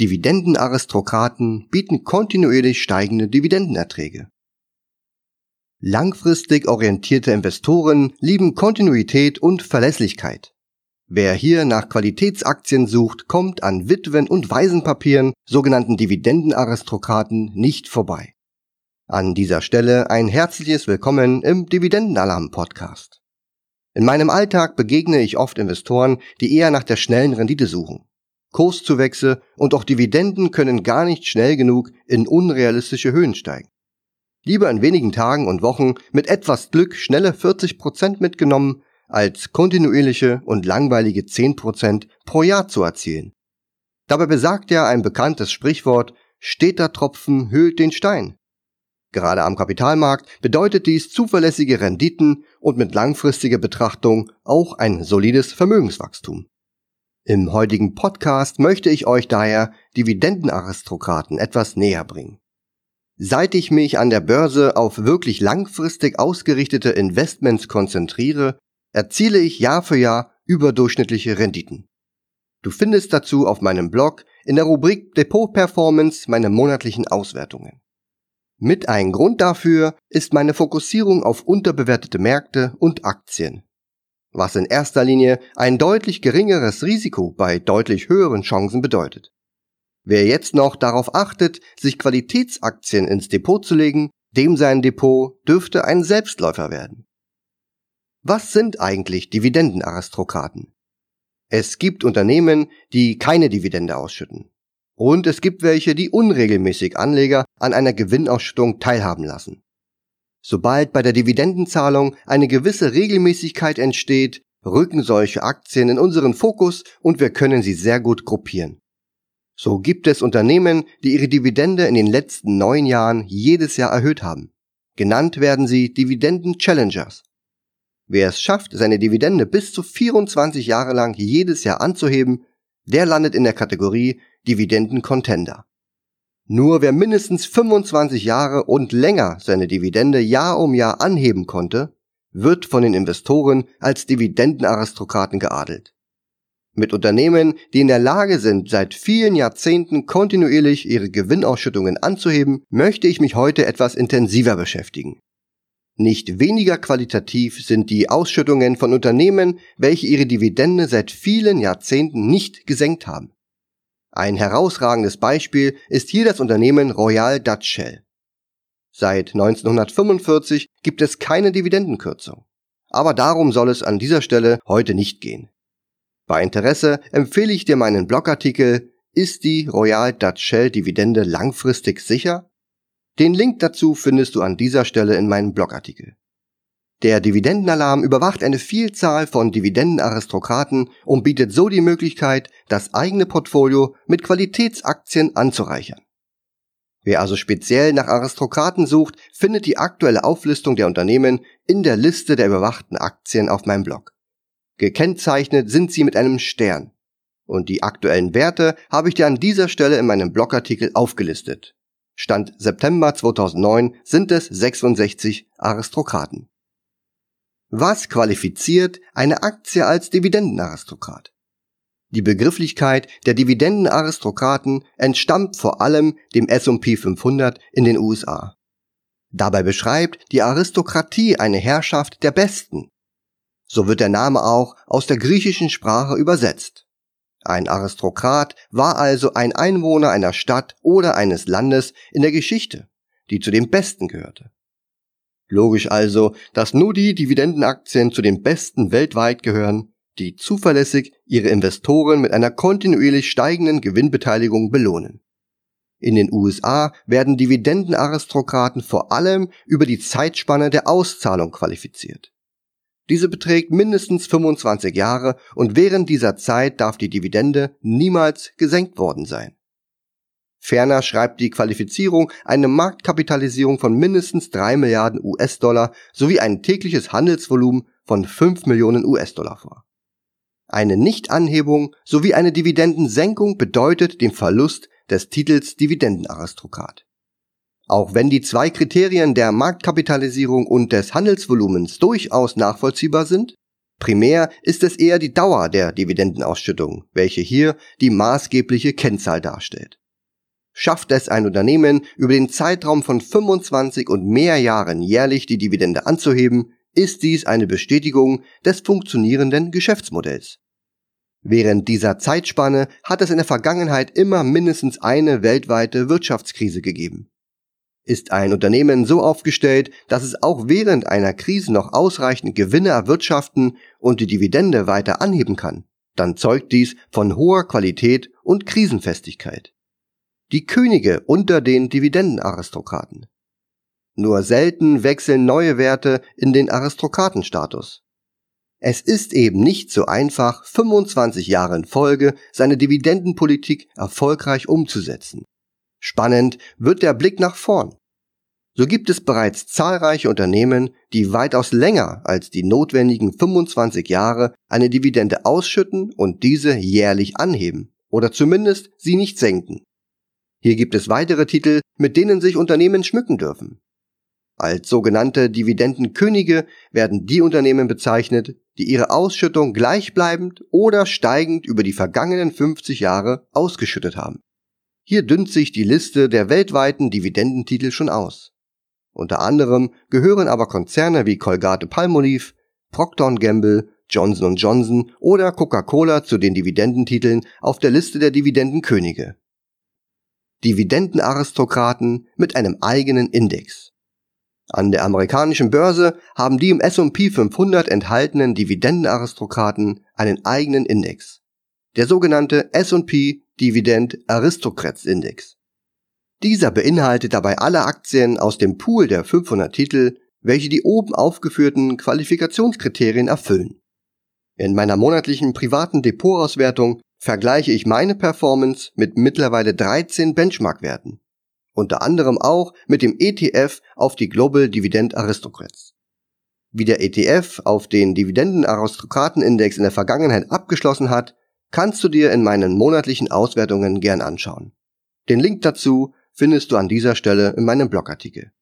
Dividendenaristokraten bieten kontinuierlich steigende Dividendenerträge. Langfristig orientierte Investoren lieben Kontinuität und Verlässlichkeit. Wer hier nach Qualitätsaktien sucht, kommt an Witwen- und Waisenpapieren, sogenannten Dividendenaristokraten, nicht vorbei. An dieser Stelle ein herzliches Willkommen im Dividendenalarm-Podcast. In meinem Alltag begegne ich oft Investoren, die eher nach der schnellen Rendite suchen. Kurszuwächse und auch Dividenden können gar nicht schnell genug in unrealistische Höhen steigen. Lieber in wenigen Tagen und Wochen mit etwas Glück schnelle 40% mitgenommen, als kontinuierliche und langweilige 10% pro Jahr zu erzielen. Dabei besagt ja ein bekanntes Sprichwort, steter Tropfen höhlt den Stein. Gerade am Kapitalmarkt bedeutet dies zuverlässige Renditen und mit langfristiger Betrachtung auch ein solides Vermögenswachstum. Im heutigen Podcast möchte ich euch daher Dividendenaristokraten etwas näher bringen. Seit ich mich an der Börse auf wirklich langfristig ausgerichtete Investments konzentriere, erziele ich Jahr für Jahr überdurchschnittliche Renditen. Du findest dazu auf meinem Blog in der Rubrik Depot Performance meine monatlichen Auswertungen. Mit ein Grund dafür ist meine Fokussierung auf unterbewertete Märkte und Aktien, was in erster Linie ein deutlich geringeres Risiko bei deutlich höheren Chancen bedeutet. Wer jetzt noch darauf achtet, sich Qualitätsaktien ins Depot zu legen, dem sein Depot dürfte ein Selbstläufer werden. Was sind eigentlich Dividendenaristokraten? Es gibt Unternehmen, die keine Dividende ausschütten. Und es gibt welche, die unregelmäßig Anleger an einer Gewinnausschüttung teilhaben lassen. Sobald bei der Dividendenzahlung eine gewisse Regelmäßigkeit entsteht, rücken solche Aktien in unseren Fokus und wir können sie sehr gut gruppieren. So gibt es Unternehmen, die ihre Dividende in den letzten neun Jahren jedes Jahr erhöht haben. Genannt werden sie Dividenden-Challengers. Wer es schafft, seine Dividende bis zu 24 Jahre lang jedes Jahr anzuheben, der landet in der Kategorie Dividenden-Contender. Nur wer mindestens 25 Jahre und länger seine Dividende Jahr um Jahr anheben konnte, wird von den Investoren als Dividendenaristokraten geadelt. Mit Unternehmen, die in der Lage sind, seit vielen Jahrzehnten kontinuierlich ihre Gewinnausschüttungen anzuheben, möchte ich mich heute etwas intensiver beschäftigen. Nicht weniger qualitativ sind die Ausschüttungen von Unternehmen, welche ihre Dividende seit vielen Jahrzehnten nicht gesenkt haben. Ein herausragendes Beispiel ist hier das Unternehmen Royal Dutch Shell. Seit 1945 gibt es keine Dividendenkürzung. Aber darum soll es an dieser Stelle heute nicht gehen. Bei Interesse empfehle ich dir meinen Blogartikel Ist die Royal Dutch Shell Dividende langfristig sicher? Den Link dazu findest du an dieser Stelle in meinem Blogartikel. Der Dividendenalarm überwacht eine Vielzahl von Dividendenaristokraten und bietet so die Möglichkeit, das eigene Portfolio mit Qualitätsaktien anzureichern. Wer also speziell nach Aristokraten sucht, findet die aktuelle Auflistung der Unternehmen in der Liste der überwachten Aktien auf meinem Blog. Gekennzeichnet sind sie mit einem Stern. Und die aktuellen Werte habe ich dir an dieser Stelle in meinem Blogartikel aufgelistet. Stand September 2009 sind es 66 Aristokraten. Was qualifiziert eine Aktie als Dividendenaristokrat? Die Begrifflichkeit der Dividendenaristokraten entstammt vor allem dem S&P 500 in den USA. Dabei beschreibt die Aristokratie eine Herrschaft der Besten, so wird der Name auch aus der griechischen Sprache übersetzt. Ein Aristokrat war also ein Einwohner einer Stadt oder eines Landes in der Geschichte, die zu den Besten gehörte. Logisch also, dass nur die Dividendenaktien zu den Besten weltweit gehören, die zuverlässig ihre Investoren mit einer kontinuierlich steigenden Gewinnbeteiligung belohnen. In den USA werden Dividendenaristokraten vor allem über die Zeitspanne der Auszahlung qualifiziert. Diese beträgt mindestens 25 Jahre und während dieser Zeit darf die Dividende niemals gesenkt worden sein. Ferner schreibt die Qualifizierung eine Marktkapitalisierung von mindestens 3 Milliarden US-Dollar sowie ein tägliches Handelsvolumen von 5 Millionen US-Dollar vor. Eine Nichtanhebung sowie eine Dividendensenkung bedeutet den Verlust des Titels Dividendenaristokrat. Auch wenn die zwei Kriterien der Marktkapitalisierung und des Handelsvolumens durchaus nachvollziehbar sind, Primär ist es eher die Dauer der Dividendenausschüttung, welche hier die maßgebliche Kennzahl darstellt. Schafft es ein Unternehmen über den Zeitraum von 25 und mehr Jahren jährlich die Dividende anzuheben, ist dies eine Bestätigung des funktionierenden Geschäftsmodells. Während dieser Zeitspanne hat es in der Vergangenheit immer mindestens eine weltweite Wirtschaftskrise gegeben. Ist ein Unternehmen so aufgestellt, dass es auch während einer Krise noch ausreichend Gewinne erwirtschaften und die Dividende weiter anheben kann, dann zeugt dies von hoher Qualität und Krisenfestigkeit. Die Könige unter den Dividendenaristokraten. Nur selten wechseln neue Werte in den Aristokratenstatus. Es ist eben nicht so einfach, 25 Jahre in Folge seine Dividendenpolitik erfolgreich umzusetzen. Spannend wird der Blick nach vorn. So gibt es bereits zahlreiche Unternehmen, die weitaus länger als die notwendigen 25 Jahre eine Dividende ausschütten und diese jährlich anheben oder zumindest sie nicht senken. Hier gibt es weitere Titel, mit denen sich Unternehmen schmücken dürfen. Als sogenannte Dividendenkönige werden die Unternehmen bezeichnet, die ihre Ausschüttung gleichbleibend oder steigend über die vergangenen 50 Jahre ausgeschüttet haben. Hier dünnt sich die Liste der weltweiten Dividendentitel schon aus. Unter anderem gehören aber Konzerne wie Colgate Palmolive, Procter Gamble, Johnson Johnson oder Coca-Cola zu den Dividendentiteln auf der Liste der Dividendenkönige. Dividendenaristokraten mit einem eigenen Index. An der amerikanischen Börse haben die im S&P 500 enthaltenen Dividendenaristokraten einen eigenen Index. Der sogenannte S&P Dividend Aristocrats Index. Dieser beinhaltet dabei alle Aktien aus dem Pool der 500 Titel, welche die oben aufgeführten Qualifikationskriterien erfüllen. In meiner monatlichen privaten Depotauswertung vergleiche ich meine Performance mit mittlerweile 13 Benchmark-Werten. Unter anderem auch mit dem ETF auf die Global Dividend Aristocrats. Wie der ETF auf den Dividenden-Aristokraten-Index in der Vergangenheit abgeschlossen hat, kannst du dir in meinen monatlichen Auswertungen gern anschauen. Den Link dazu findest du an dieser Stelle in meinem Blogartikel.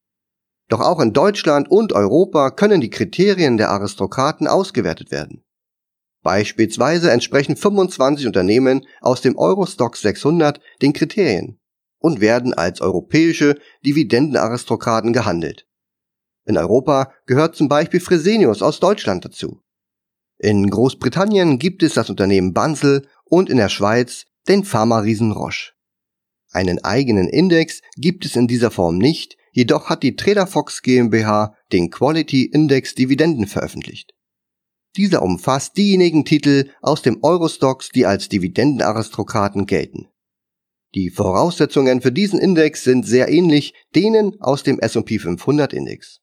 Doch auch in Deutschland und Europa können die Kriterien der Aristokraten ausgewertet werden. Beispielsweise entsprechen 25 Unternehmen aus dem Eurostock 600 den Kriterien und werden als europäische Dividendenaristokraten gehandelt. In Europa gehört zum Beispiel Fresenius aus Deutschland dazu. In Großbritannien gibt es das Unternehmen Bansel und in der Schweiz den Pharma-Riesen Roche. Einen eigenen Index gibt es in dieser Form nicht, jedoch hat die TraderFox GmbH den Quality Index Dividenden veröffentlicht. Dieser umfasst diejenigen Titel aus dem Eurostox, die als Dividendenaristokraten gelten. Die Voraussetzungen für diesen Index sind sehr ähnlich denen aus dem S&P 500 Index.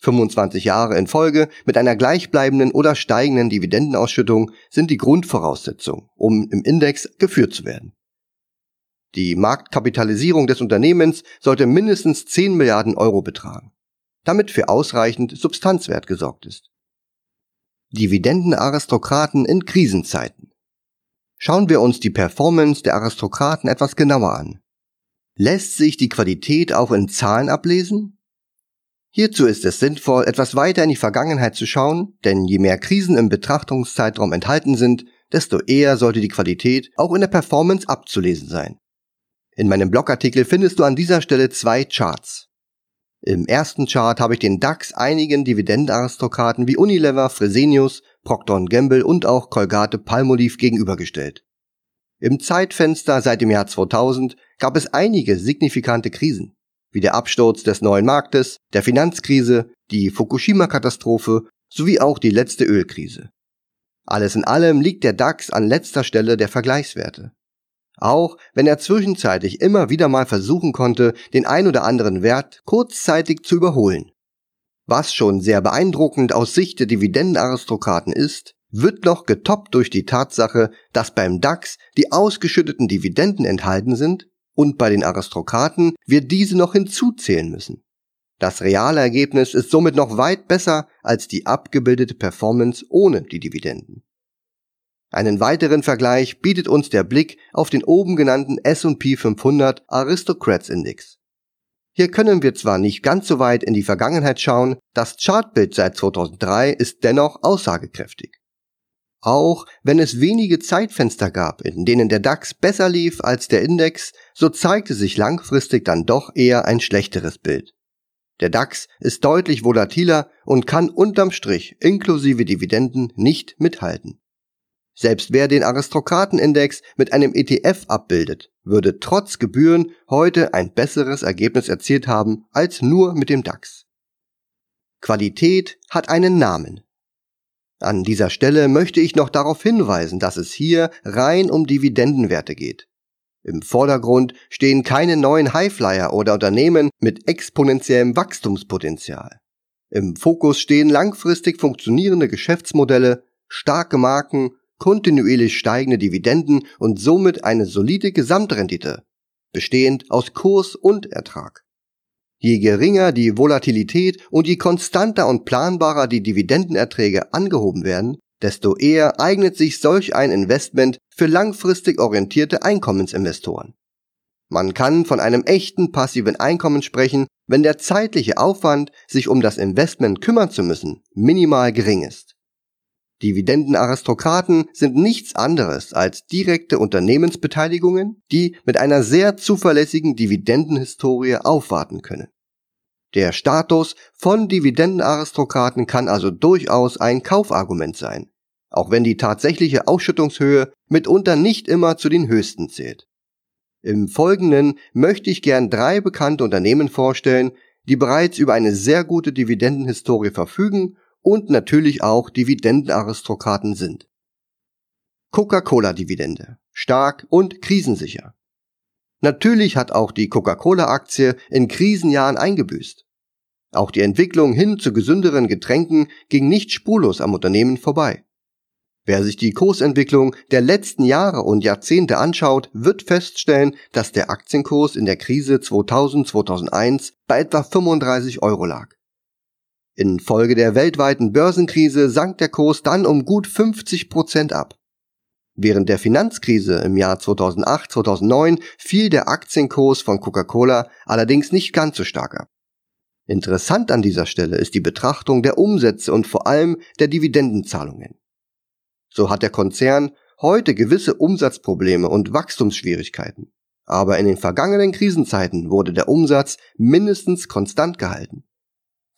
25 Jahre in Folge mit einer gleichbleibenden oder steigenden Dividendenausschüttung sind die Grundvoraussetzung, um im Index geführt zu werden. Die Marktkapitalisierung des Unternehmens sollte mindestens 10 Milliarden Euro betragen, damit für ausreichend Substanzwert gesorgt ist. Dividendenaristokraten in Krisenzeiten. Schauen wir uns die Performance der Aristokraten etwas genauer an. Lässt sich die Qualität auch in Zahlen ablesen? Hierzu ist es sinnvoll, etwas weiter in die Vergangenheit zu schauen, denn je mehr Krisen im Betrachtungszeitraum enthalten sind, desto eher sollte die Qualität auch in der Performance abzulesen sein. In meinem Blogartikel findest du an dieser Stelle zwei Charts. Im ersten Chart habe ich den DAX einigen Dividendenaristokraten wie Unilever, Fresenius, Procter Gamble und auch Colgate Palmolive gegenübergestellt. Im Zeitfenster seit dem Jahr 2000 gab es einige signifikante Krisen wie der Absturz des neuen Marktes, der Finanzkrise, die Fukushima-Katastrophe sowie auch die letzte Ölkrise. Alles in allem liegt der DAX an letzter Stelle der Vergleichswerte. Auch wenn er zwischenzeitlich immer wieder mal versuchen konnte, den ein oder anderen Wert kurzzeitig zu überholen. Was schon sehr beeindruckend aus Sicht der Dividendenaristokraten ist, wird noch getoppt durch die Tatsache, dass beim DAX die ausgeschütteten Dividenden enthalten sind und bei den Aristokraten wir diese noch hinzuzählen müssen. Das reale Ergebnis ist somit noch weit besser als die abgebildete Performance ohne die Dividenden. Einen weiteren Vergleich bietet uns der Blick auf den oben genannten S&P 500 Aristocrats Index. Hier können wir zwar nicht ganz so weit in die Vergangenheit schauen, das Chartbild seit 2003 ist dennoch aussagekräftig. Auch wenn es wenige Zeitfenster gab, in denen der DAX besser lief als der Index, so zeigte sich langfristig dann doch eher ein schlechteres Bild. Der DAX ist deutlich volatiler und kann unterm Strich inklusive Dividenden nicht mithalten. Selbst wer den Aristokratenindex mit einem ETF abbildet, würde trotz Gebühren heute ein besseres Ergebnis erzielt haben als nur mit dem DAX. Qualität hat einen Namen. An dieser Stelle möchte ich noch darauf hinweisen, dass es hier rein um Dividendenwerte geht. Im Vordergrund stehen keine neuen Highflyer oder Unternehmen mit exponentiellem Wachstumspotenzial. Im Fokus stehen langfristig funktionierende Geschäftsmodelle, starke Marken, kontinuierlich steigende Dividenden und somit eine solide Gesamtrendite, bestehend aus Kurs und Ertrag. Je geringer die Volatilität und je konstanter und planbarer die Dividendenerträge angehoben werden, desto eher eignet sich solch ein Investment für langfristig orientierte Einkommensinvestoren. Man kann von einem echten passiven Einkommen sprechen, wenn der zeitliche Aufwand, sich um das Investment kümmern zu müssen, minimal gering ist. Dividendenaristokraten sind nichts anderes als direkte Unternehmensbeteiligungen, die mit einer sehr zuverlässigen Dividendenhistorie aufwarten können. Der Status von Dividendenaristokraten kann also durchaus ein Kaufargument sein, auch wenn die tatsächliche Ausschüttungshöhe mitunter nicht immer zu den höchsten zählt. Im Folgenden möchte ich gern drei bekannte Unternehmen vorstellen, die bereits über eine sehr gute Dividendenhistorie verfügen und natürlich auch Dividendenaristokraten sind. Coca-Cola-Dividende. Stark und krisensicher. Natürlich hat auch die Coca-Cola-Aktie in Krisenjahren eingebüßt. Auch die Entwicklung hin zu gesünderen Getränken ging nicht spurlos am Unternehmen vorbei. Wer sich die Kursentwicklung der letzten Jahre und Jahrzehnte anschaut, wird feststellen, dass der Aktienkurs in der Krise 2000-2001 bei etwa 35 Euro lag. Infolge der weltweiten Börsenkrise sank der Kurs dann um gut 50 Prozent ab. Während der Finanzkrise im Jahr 2008-2009 fiel der Aktienkurs von Coca-Cola allerdings nicht ganz so stark ab. Interessant an dieser Stelle ist die Betrachtung der Umsätze und vor allem der Dividendenzahlungen. So hat der Konzern heute gewisse Umsatzprobleme und Wachstumsschwierigkeiten. Aber in den vergangenen Krisenzeiten wurde der Umsatz mindestens konstant gehalten.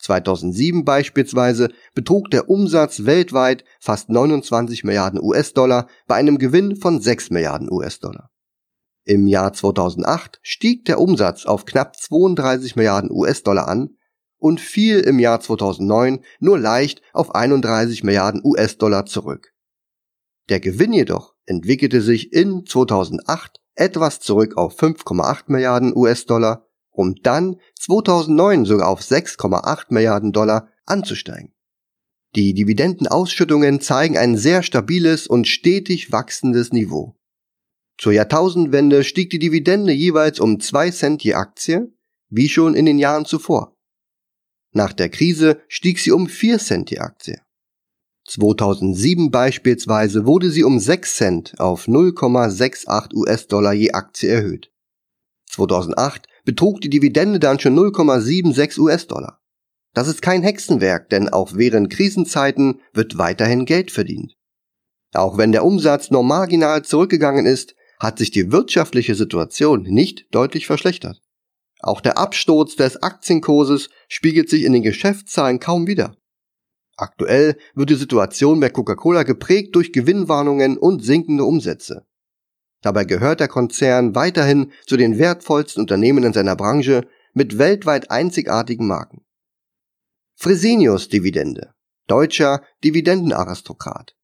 2007 beispielsweise betrug der Umsatz weltweit fast 29 Milliarden US-Dollar bei einem Gewinn von 6 Milliarden US-Dollar. Im Jahr 2008 stieg der Umsatz auf knapp 32 Milliarden US-Dollar an und fiel im Jahr 2009 nur leicht auf 31 Milliarden US-Dollar zurück. Der Gewinn jedoch entwickelte sich in 2008 etwas zurück auf 5,8 Milliarden US-Dollar um dann 2009 sogar auf 6,8 Milliarden Dollar anzusteigen. Die Dividendenausschüttungen zeigen ein sehr stabiles und stetig wachsendes Niveau. Zur Jahrtausendwende stieg die Dividende jeweils um 2 Cent je Aktie, wie schon in den Jahren zuvor. Nach der Krise stieg sie um 4 Cent je Aktie. 2007 beispielsweise wurde sie um 6 Cent auf 0,68 US-Dollar je Aktie erhöht. 2008 betrug die Dividende dann schon 0,76 US-Dollar. Das ist kein Hexenwerk, denn auch während Krisenzeiten wird weiterhin Geld verdient. Auch wenn der Umsatz nur marginal zurückgegangen ist, hat sich die wirtschaftliche Situation nicht deutlich verschlechtert. Auch der Absturz des Aktienkurses spiegelt sich in den Geschäftszahlen kaum wider. Aktuell wird die Situation bei Coca-Cola geprägt durch Gewinnwarnungen und sinkende Umsätze. Dabei gehört der Konzern weiterhin zu den wertvollsten Unternehmen in seiner Branche mit weltweit einzigartigen Marken. Fresenius Dividende. Deutscher Dividendenaristokrat.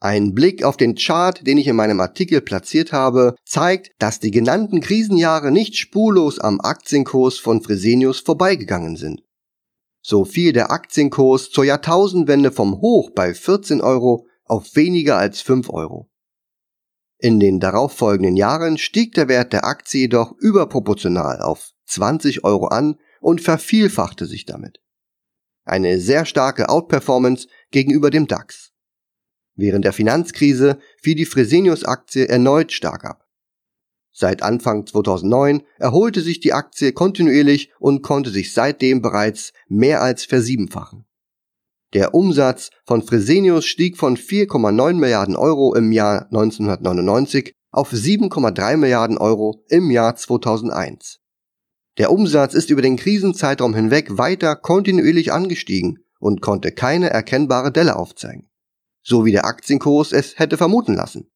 Ein Blick auf den Chart, den ich in meinem Artikel platziert habe, zeigt, dass die genannten Krisenjahre nicht spurlos am Aktienkurs von Fresenius vorbeigegangen sind. So fiel der Aktienkurs zur Jahrtausendwende vom Hoch bei 14 Euro auf weniger als 5 Euro. In den darauffolgenden Jahren stieg der Wert der Aktie jedoch überproportional auf 20 Euro an und vervielfachte sich damit. Eine sehr starke Outperformance gegenüber dem DAX. Während der Finanzkrise fiel die Fresenius-Aktie erneut stark ab. Seit Anfang 2009 erholte sich die Aktie kontinuierlich und konnte sich seitdem bereits mehr als versiebenfachen. Der Umsatz von Fresenius stieg von 4,9 Milliarden Euro im Jahr 1999 auf 7,3 Milliarden Euro im Jahr 2001. Der Umsatz ist über den Krisenzeitraum hinweg weiter kontinuierlich angestiegen und konnte keine erkennbare Delle aufzeigen. So wie der Aktienkurs es hätte vermuten lassen.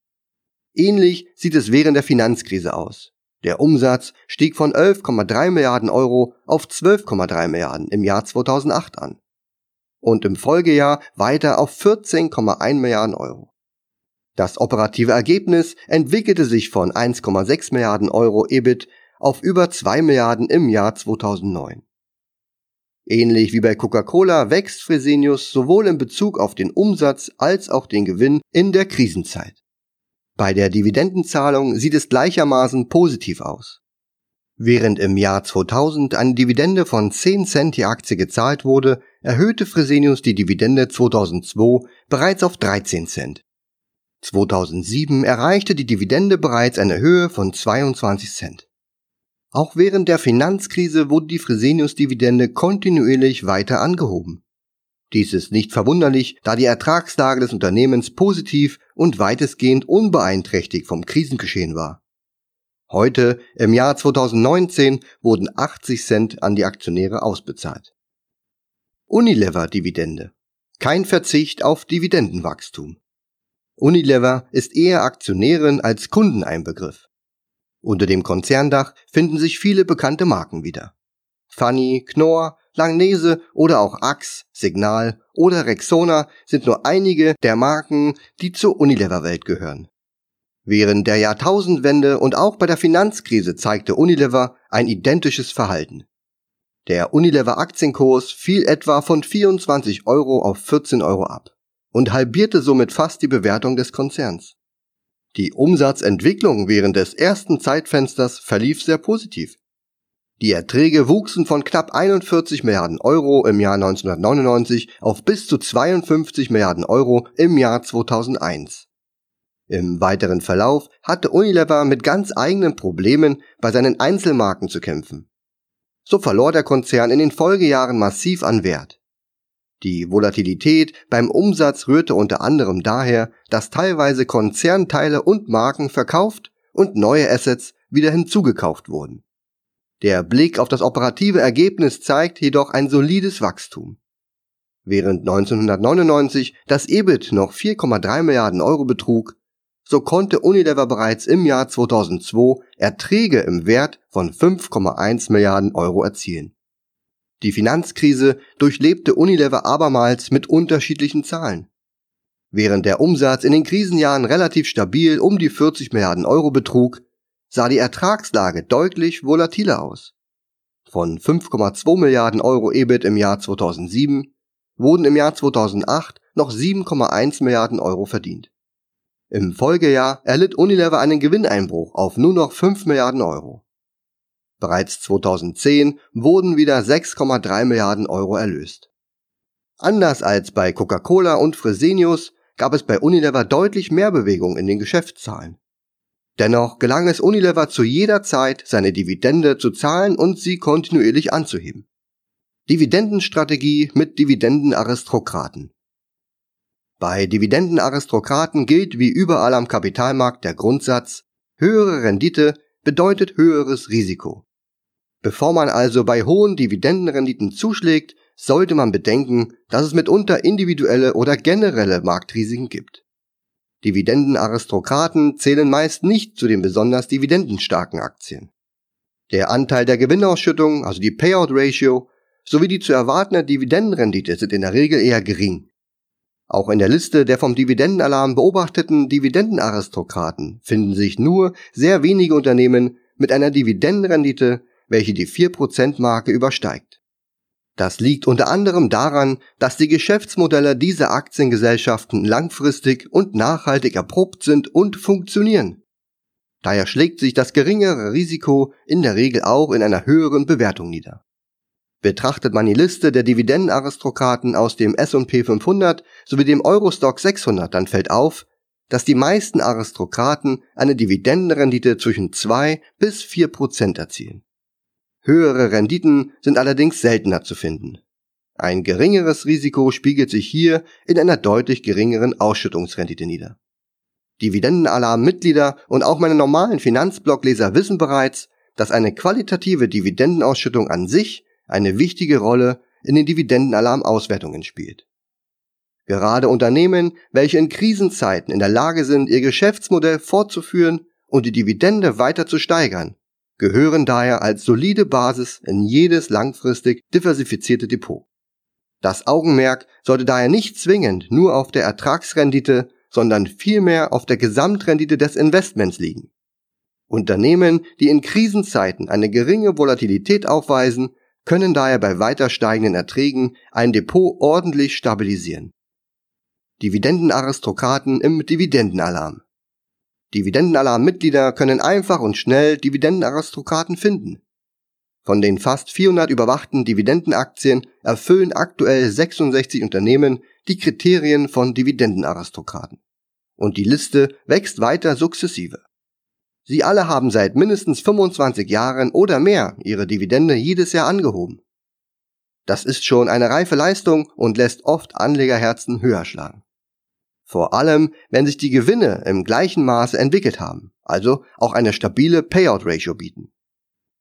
Ähnlich sieht es während der Finanzkrise aus. Der Umsatz stieg von 11,3 Milliarden Euro auf 12,3 Milliarden im Jahr 2008 an und im Folgejahr weiter auf 14,1 Milliarden Euro. Das operative Ergebnis entwickelte sich von 1,6 Milliarden Euro EBIT auf über 2 Milliarden im Jahr 2009. Ähnlich wie bei Coca-Cola wächst Fresenius sowohl in Bezug auf den Umsatz als auch den Gewinn in der Krisenzeit. Bei der Dividendenzahlung sieht es gleichermaßen positiv aus. Während im Jahr 2000 eine Dividende von 10 Cent die Aktie gezahlt wurde, erhöhte Fresenius die Dividende 2002 bereits auf 13 Cent. 2007 erreichte die Dividende bereits eine Höhe von 22 Cent. Auch während der Finanzkrise wurde die Fresenius-Dividende kontinuierlich weiter angehoben. Dies ist nicht verwunderlich, da die Ertragslage des Unternehmens positiv und weitestgehend unbeeinträchtigt vom Krisengeschehen war. Heute, im Jahr 2019, wurden 80 Cent an die Aktionäre ausbezahlt. Unilever-Dividende. Kein Verzicht auf Dividendenwachstum. Unilever ist eher Aktionärin als Kunden ein Begriff. Unter dem Konzerndach finden sich viele bekannte Marken wieder. Funny, Knorr, Langnese oder auch Axe, Signal oder Rexona sind nur einige der Marken, die zur Unilever-Welt gehören. Während der Jahrtausendwende und auch bei der Finanzkrise zeigte Unilever ein identisches Verhalten. Der Unilever Aktienkurs fiel etwa von 24 Euro auf 14 Euro ab und halbierte somit fast die Bewertung des Konzerns. Die Umsatzentwicklung während des ersten Zeitfensters verlief sehr positiv. Die Erträge wuchsen von knapp 41 Milliarden Euro im Jahr 1999 auf bis zu 52 Milliarden Euro im Jahr 2001. Im weiteren Verlauf hatte Unilever mit ganz eigenen Problemen bei seinen Einzelmarken zu kämpfen. So verlor der Konzern in den Folgejahren massiv an Wert. Die Volatilität beim Umsatz rührte unter anderem daher, dass teilweise Konzernteile und Marken verkauft und neue Assets wieder hinzugekauft wurden. Der Blick auf das operative Ergebnis zeigt jedoch ein solides Wachstum. Während 1999 das EBIT noch 4,3 Milliarden Euro betrug, so konnte Unilever bereits im Jahr 2002 Erträge im Wert von 5,1 Milliarden Euro erzielen. Die Finanzkrise durchlebte Unilever abermals mit unterschiedlichen Zahlen. Während der Umsatz in den Krisenjahren relativ stabil um die 40 Milliarden Euro betrug, sah die Ertragslage deutlich volatiler aus. Von 5,2 Milliarden Euro EBIT im Jahr 2007 wurden im Jahr 2008 noch 7,1 Milliarden Euro verdient. Im Folgejahr erlitt Unilever einen Gewinneinbruch auf nur noch 5 Milliarden Euro. Bereits 2010 wurden wieder 6,3 Milliarden Euro erlöst. Anders als bei Coca-Cola und Fresenius gab es bei Unilever deutlich mehr Bewegung in den Geschäftszahlen. Dennoch gelang es Unilever zu jeder Zeit, seine Dividende zu zahlen und sie kontinuierlich anzuheben. Dividendenstrategie mit Dividendenaristokraten. Bei Dividendenaristokraten gilt wie überall am Kapitalmarkt der Grundsatz, höhere Rendite bedeutet höheres Risiko. Bevor man also bei hohen Dividendenrenditen zuschlägt, sollte man bedenken, dass es mitunter individuelle oder generelle Marktrisiken gibt. Dividendenaristokraten zählen meist nicht zu den besonders dividendenstarken Aktien. Der Anteil der Gewinnausschüttung, also die Payout Ratio, sowie die zu erwartende Dividendenrendite sind in der Regel eher gering. Auch in der Liste der vom Dividendenalarm beobachteten Dividendenaristokraten finden sich nur sehr wenige Unternehmen mit einer Dividendenrendite, welche die 4%-Marke übersteigt. Das liegt unter anderem daran, dass die Geschäftsmodelle dieser Aktiengesellschaften langfristig und nachhaltig erprobt sind und funktionieren. Daher schlägt sich das geringere Risiko in der Regel auch in einer höheren Bewertung nieder. Betrachtet man die Liste der Dividendenaristokraten aus dem S&P 500 sowie dem Eurostock 600, dann fällt auf, dass die meisten Aristokraten eine Dividendenrendite zwischen 2 bis 4 Prozent erzielen. Höhere Renditen sind allerdings seltener zu finden. Ein geringeres Risiko spiegelt sich hier in einer deutlich geringeren Ausschüttungsrendite nieder. Dividendenalarm-Mitglieder und auch meine normalen Finanzblogleser wissen bereits, dass eine qualitative Dividendenausschüttung an sich eine wichtige Rolle in den Dividendenalarm-Auswertungen spielt. Gerade Unternehmen, welche in Krisenzeiten in der Lage sind, ihr Geschäftsmodell fortzuführen und die Dividende weiter zu steigern, gehören daher als solide Basis in jedes langfristig diversifizierte Depot. Das Augenmerk sollte daher nicht zwingend nur auf der Ertragsrendite, sondern vielmehr auf der Gesamtrendite des Investments liegen. Unternehmen, die in Krisenzeiten eine geringe Volatilität aufweisen, können daher bei weiter steigenden Erträgen ein Depot ordentlich stabilisieren. Dividendenaristokraten im Dividendenalarm. Dividendenalarm-Mitglieder können einfach und schnell Dividendenaristokraten finden. Von den fast 400 überwachten Dividendenaktien erfüllen aktuell 66 Unternehmen die Kriterien von Dividendenaristokraten. Und die Liste wächst weiter sukzessive. Sie alle haben seit mindestens 25 Jahren oder mehr ihre Dividende jedes Jahr angehoben. Das ist schon eine reife Leistung und lässt oft Anlegerherzen höher schlagen. Vor allem, wenn sich die Gewinne im gleichen Maße entwickelt haben, also auch eine stabile Payout-Ratio bieten.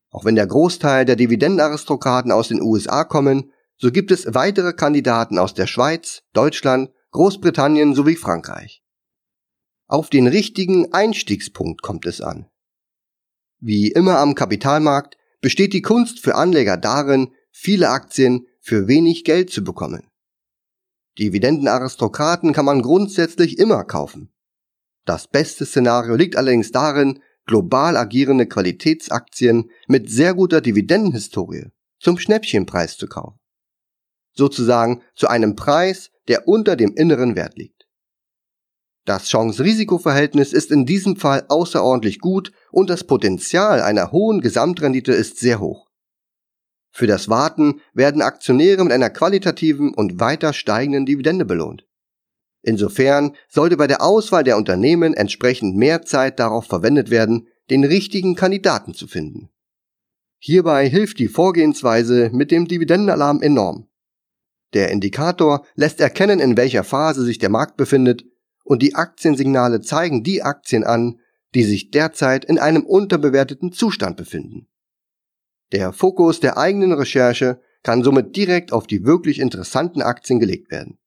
Auch wenn der Großteil der Dividendenaristokraten aus den USA kommen, so gibt es weitere Kandidaten aus der Schweiz, Deutschland, Großbritannien sowie Frankreich. Auf den richtigen Einstiegspunkt kommt es an. Wie immer am Kapitalmarkt besteht die Kunst für Anleger darin, viele Aktien für wenig Geld zu bekommen. Dividendenaristokraten kann man grundsätzlich immer kaufen. Das beste Szenario liegt allerdings darin, global agierende Qualitätsaktien mit sehr guter Dividendenhistorie zum Schnäppchenpreis zu kaufen. Sozusagen zu einem Preis, der unter dem inneren Wert liegt. Das Chance-Risiko-Verhältnis ist in diesem Fall außerordentlich gut und das Potenzial einer hohen Gesamtrendite ist sehr hoch. Für das Warten werden Aktionäre mit einer qualitativen und weiter steigenden Dividende belohnt. Insofern sollte bei der Auswahl der Unternehmen entsprechend mehr Zeit darauf verwendet werden, den richtigen Kandidaten zu finden. Hierbei hilft die Vorgehensweise mit dem Dividendenalarm enorm. Der Indikator lässt erkennen, in welcher Phase sich der Markt befindet und die Aktiensignale zeigen die Aktien an, die sich derzeit in einem unterbewerteten Zustand befinden. Der Fokus der eigenen Recherche kann somit direkt auf die wirklich interessanten Aktien gelegt werden.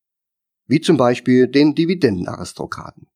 Wie zum Beispiel den Dividendenaristokraten.